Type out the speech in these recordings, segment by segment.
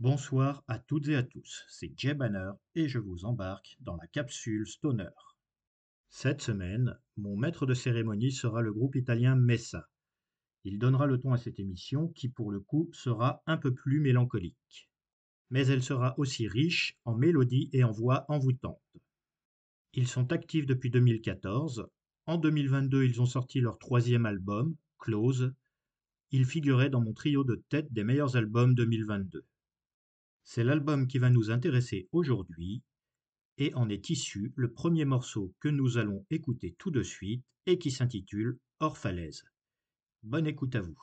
Bonsoir à toutes et à tous, c'est Jay Banner et je vous embarque dans la capsule Stoner. Cette semaine, mon maître de cérémonie sera le groupe italien Messa. Il donnera le ton à cette émission qui pour le coup sera un peu plus mélancolique. Mais elle sera aussi riche en mélodies et en voix envoûtantes. Ils sont actifs depuis 2014. En 2022, ils ont sorti leur troisième album, Close. Il figurait dans mon trio de tête des meilleurs albums 2022. C'est l'album qui va nous intéresser aujourd'hui et en est issu le premier morceau que nous allons écouter tout de suite et qui s'intitule Hors falaise. Bonne écoute à vous.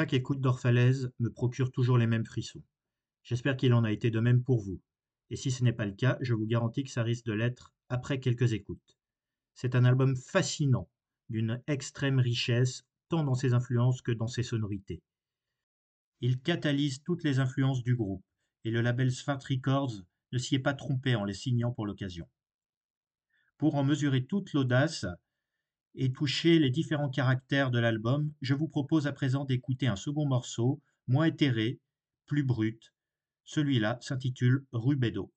Chaque écoute d'Orphalaise me procure toujours les mêmes frissons. J'espère qu'il en a été de même pour vous. Et si ce n'est pas le cas, je vous garantis que ça risque de l'être après quelques écoutes. C'est un album fascinant, d'une extrême richesse, tant dans ses influences que dans ses sonorités. Il catalyse toutes les influences du groupe, et le label Svart Records ne s'y est pas trompé en les signant pour l'occasion. Pour en mesurer toute l'audace et toucher les différents caractères de l'album, je vous propose à présent d'écouter un second morceau, moins éthéré, plus brut. Celui-là s'intitule Rubedo.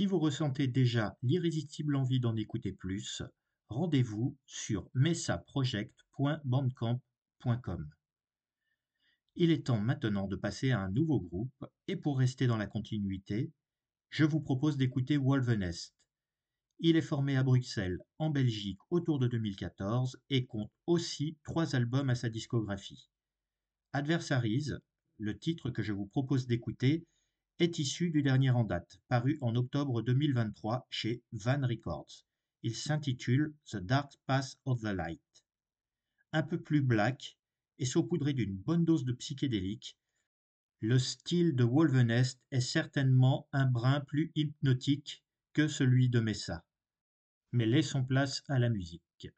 Si vous ressentez déjà l'irrésistible envie d'en écouter plus, rendez-vous sur messaproject.bandcamp.com. Il est temps maintenant de passer à un nouveau groupe, et pour rester dans la continuité, je vous propose d'écouter Wolvenest. Il est formé à Bruxelles, en Belgique, autour de 2014 et compte aussi trois albums à sa discographie. Adversaries, le titre que je vous propose d'écouter, est issu du dernier en date, paru en octobre 2023 chez Van Records. Il s'intitule The Dark Path of the Light. Un peu plus black et saupoudré d'une bonne dose de psychédélique, le style de Wolvenest est certainement un brin plus hypnotique que celui de Messa. Mais laissons place à la musique.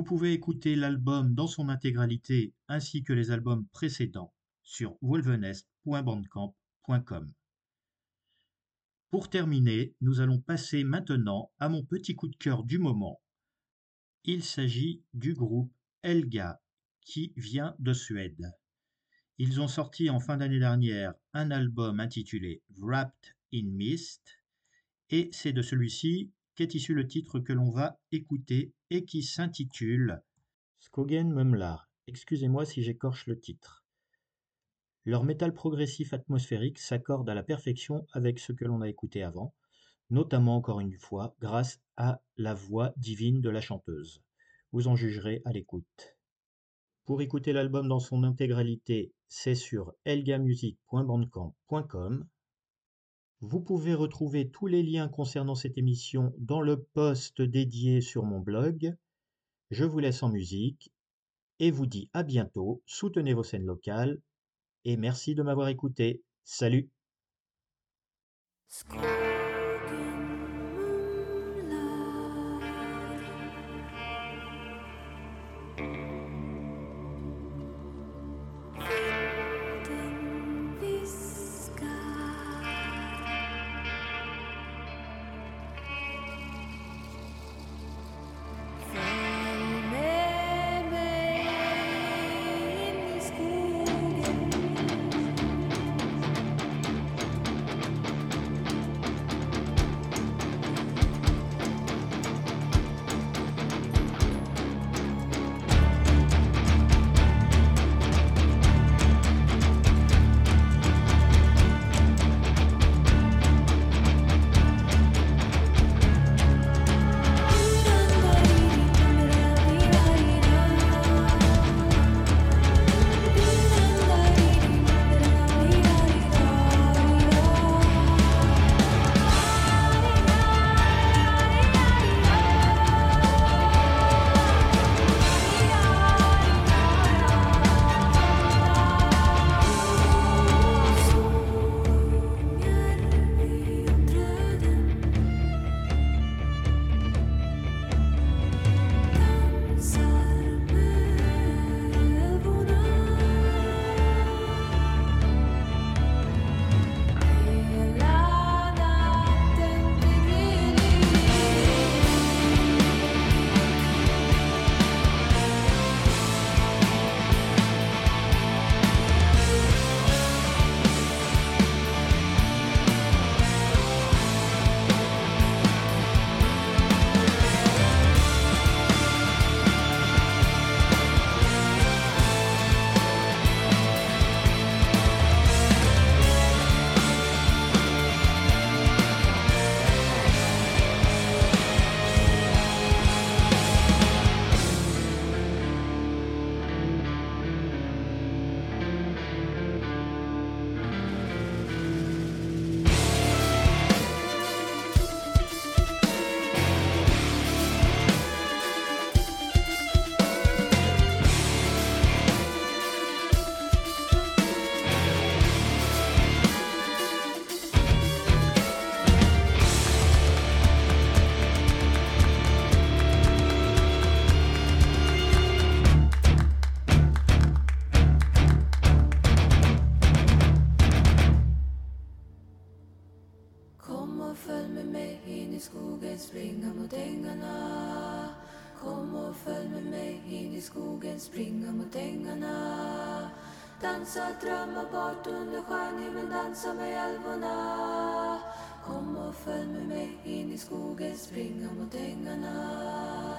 Vous pouvez écouter l'album dans son intégralité ainsi que les albums précédents sur wolvenest.bandcamp.com. Pour terminer, nous allons passer maintenant à mon petit coup de cœur du moment. Il s'agit du groupe Elga qui vient de Suède. Ils ont sorti en fin d'année dernière un album intitulé Wrapped in Mist et c'est de celui-ci qu'est issu le titre que l'on va écouter et qui s'intitule Skogen Mumlar. Excusez-moi si j'écorche le titre. Leur métal progressif atmosphérique s'accorde à la perfection avec ce que l'on a écouté avant, notamment encore une fois grâce à la voix divine de la chanteuse. Vous en jugerez à l'écoute. Pour écouter l'album dans son intégralité, c'est sur elgamusic.bandcamp.com. Vous pouvez retrouver tous les liens concernant cette émission dans le post dédié sur mon blog. Je vous laisse en musique et vous dis à bientôt, soutenez vos scènes locales et merci de m'avoir écouté. Salut dansa med älvorna. Kom och följ med mig in i skogen, springa mot ängarna.